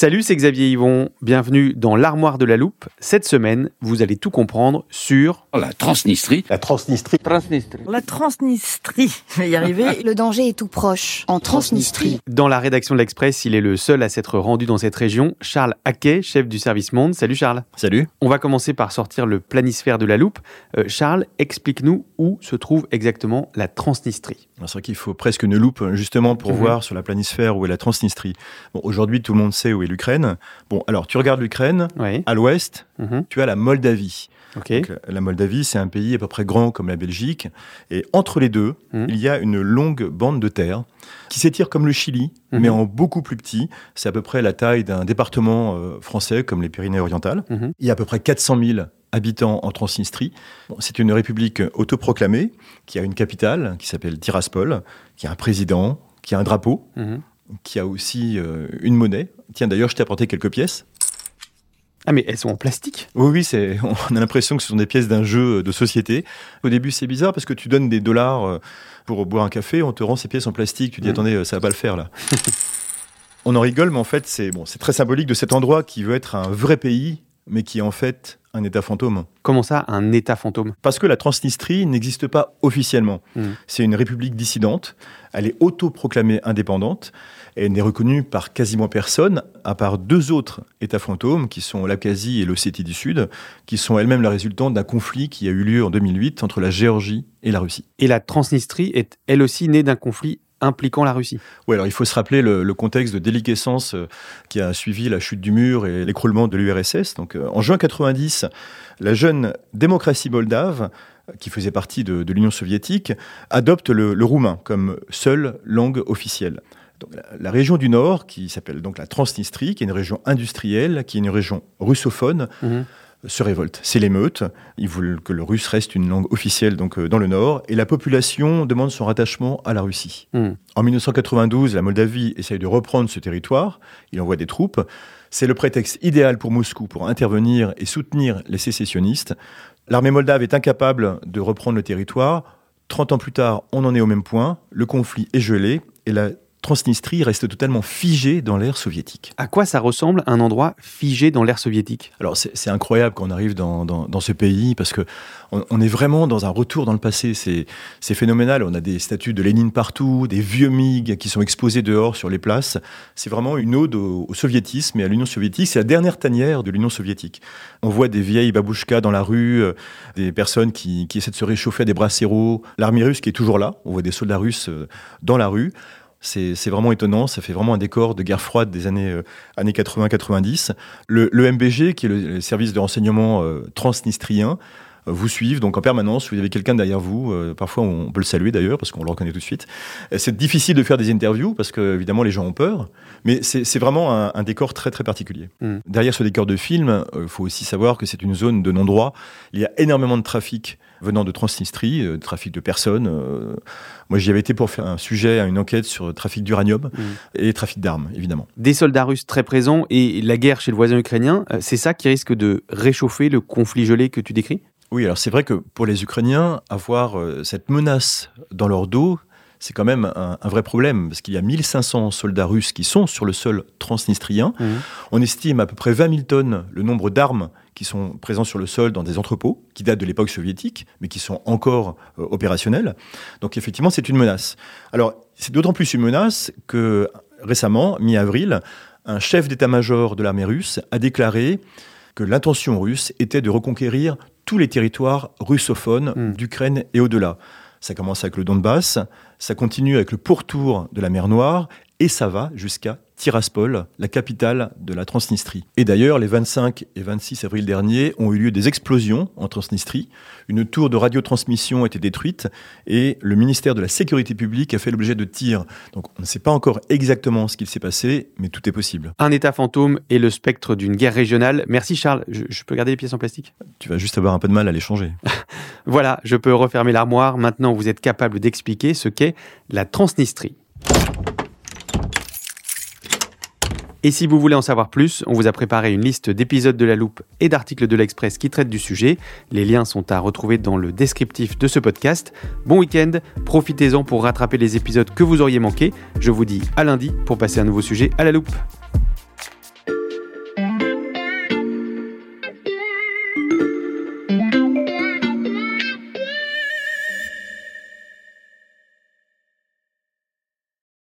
Salut, c'est Xavier Yvon. Bienvenue dans l'armoire de la loupe. Cette semaine, vous allez tout comprendre sur La Transnistrie. La Transnistrie. La Transnistrie, je vais y arriver. Le danger est tout proche. En Transnistrie. Dans la rédaction de l'Express, il est le seul à s'être rendu dans cette région, Charles Haquet, chef du service Monde. Salut Charles. Salut. On va commencer par sortir le planisphère de la loupe. Euh, Charles, explique-nous où se trouve exactement la Transnistrie. C'est vrai qu'il faut presque une loupe justement pour Mhm. voir sur la planisphère où est la Transnistrie. Bon, aujourd'hui, tout le monde sait où est l'Ukraine. Bon, alors tu regardes l'Ukraine, Oui. à l'ouest, Mhm. tu as la Moldavie. Donc, la Moldavie, c'est un pays à peu près grand comme la Belgique. Et entre les deux, Mhm. il y a une longue bande de terre qui s'étire comme le Chili, mais en beaucoup plus petit. C'est à peu près la taille d'un département euh, français comme les Pyrénées-Orientales. Il y a à peu près 400 000 habitants en Transnistrie. C'est une république autoproclamée qui a une capitale qui s'appelle Tiraspol, qui a un président, qui a un drapeau, Mhm. qui a aussi euh, une monnaie. Tiens, d'ailleurs, je t'ai apporté quelques pièces. Ah mais elles sont en plastique? Oui, oui, c'est, on a l'impression que ce sont des pièces d'un jeu de société. Au début, c'est bizarre parce que tu donnes des dollars euh, pour boire un café, on te rend ces pièces en plastique. Tu dis, Mhm. attendez, euh, ça va pas le faire là. on en rigole, mais en fait, c'est bon, c'est très symbolique de cet endroit qui veut être un vrai pays, mais qui est en fait un État fantôme. Comment ça, un état fantôme? Parce que la Transnistrie n'existe pas officiellement. Mhm. C'est une république dissidente. Elle est autoproclamée indépendante. Et elle n'est reconnue par quasiment personne, à part deux autres États fantômes, qui sont l'Abkhazie et l'Ossétie du Sud, qui sont elles-mêmes la résultante d'un conflit qui a eu lieu en 2008 entre la Géorgie et la Russie. Et la Transnistrie est elle aussi née d'un conflit impliquant la Russie. Oui, alors il faut se rappeler le, le contexte de déliquescence euh, qui a suivi la chute du mur et l'écroulement de l'URSS. Donc, euh, en juin 90, la jeune démocratie moldave, qui faisait partie de, de l'Union soviétique, adopte le, le roumain comme seule langue officielle. Donc, la, la région du Nord, qui s'appelle donc la Transnistrie, qui est une région industrielle, qui est une région russophone, Mhm. Se révolte. C'est l'émeute. Ils veulent que le russe reste une langue officielle donc euh, dans le Nord, et la population demande son rattachement à la Russie. Mhm. En 1992, la Moldavie essaye de reprendre ce territoire. Il envoie des troupes. C'est le prétexte idéal pour Moscou pour intervenir et soutenir les sécessionnistes. L'armée moldave est incapable de reprendre le territoire. 30 ans plus tard, on en est au même point. Le conflit est gelé et la Transnistrie reste totalement figée dans l'ère soviétique. À quoi ça ressemble un endroit figé dans l'ère soviétique? Alors c'est incroyable quand on arrive dans, dans- dans ce pays parce que on, on est vraiment dans un retour dans le passé. C'est c'est phénoménal. On a des statues de Lénine partout, des vieux MiG qui sont exposés dehors sur les places. C'est vraiment une ode au, au soviétisme et à l'Union soviétique. C'est la dernière tanière de l'Union soviétique. On voit des vieilles babouchkas dans la rue, euh, des personnes qui, qui essaient de se réchauffer à des brasseros. L'armée russe qui est toujours là. On voit des soldats russes euh, dans la rue. C'est vraiment étonnant, ça fait vraiment un décor de guerre froide des années, euh, années 80-90. Le, le MBG, qui est le, le service de renseignement euh, transnistrien, euh, vous suivent donc en permanence. Vous avez quelqu'un derrière vous. euh, parfois, on peut le saluer d'ailleurs parce qu'on le reconnaît tout de suite. Euh, C'est difficile de faire des interviews parce que évidemment les gens ont peur, mais c'est vraiment un, un décor très très particulier. Mm. Derrière ce décor de film, il faut aussi savoir que c'est une zone de non-droit. Il y a énormément de trafic venant de Transnistrie, euh, trafic de personnes. euh. moi, j'y avais été pour faire un sujet, une enquête sur le trafic d'uranium Mm. et trafic d'armes, évidemment. Des soldats russes très présents et la guerre chez le voisin ukrainien, euh, c'est ça qui risque de réchauffer le conflit gelé que tu décris? Oui, alors c'est vrai que pour les Ukrainiens, avoir euh, cette menace dans leur dos, c'est quand même un, vrai problème, parce qu'il y a 1500 soldats russes qui sont sur le sol transnistrien. Mmh. On estime à peu près 20 000 tonnes le nombre d'armes qui sont présents sur le sol dans des entrepôts qui datent de l'époque soviétique, mais qui sont encore euh, opérationnels. Donc effectivement, c'est une menace. Alors, c'est d'autant plus une menace que récemment, mi-avril, un chef d'état-major de l'armée russe a déclaré que l'intention russe était de reconquérir tous les territoires russophones hmm. d'Ukraine et au-delà. Ça commence avec le Donbass, ça continue avec le pourtour de la mer Noire, et ça va jusqu'à Tiraspol, la capitale de la Transnistrie. Et d'ailleurs, les 25 et 26 avril dernier ont eu lieu des explosions en Transnistrie. Une tour de radiotransmission a été détruite et le ministère de la Sécurité publique a fait l'objet de tirs. Donc on ne sait pas encore exactement ce qu'il s'est passé, mais tout est possible. Un État fantôme et le spectre d'une guerre régionale. Merci Charles. Je, je peux garder les pièces en plastique? Tu vas juste avoir un peu de mal à les changer. voilà, je peux refermer l'armoire. Maintenant, vous êtes capable d'expliquer ce qu'est la Transnistrie. Et si vous voulez en savoir plus, on vous a préparé une liste d'épisodes de la loupe et d'articles de l'Express qui traitent du sujet. Les liens sont à retrouver dans le descriptif de ce podcast. Bon week-end, profitez-en pour rattraper les épisodes que vous auriez manqués. Je vous dis à lundi pour passer un nouveau sujet à la loupe.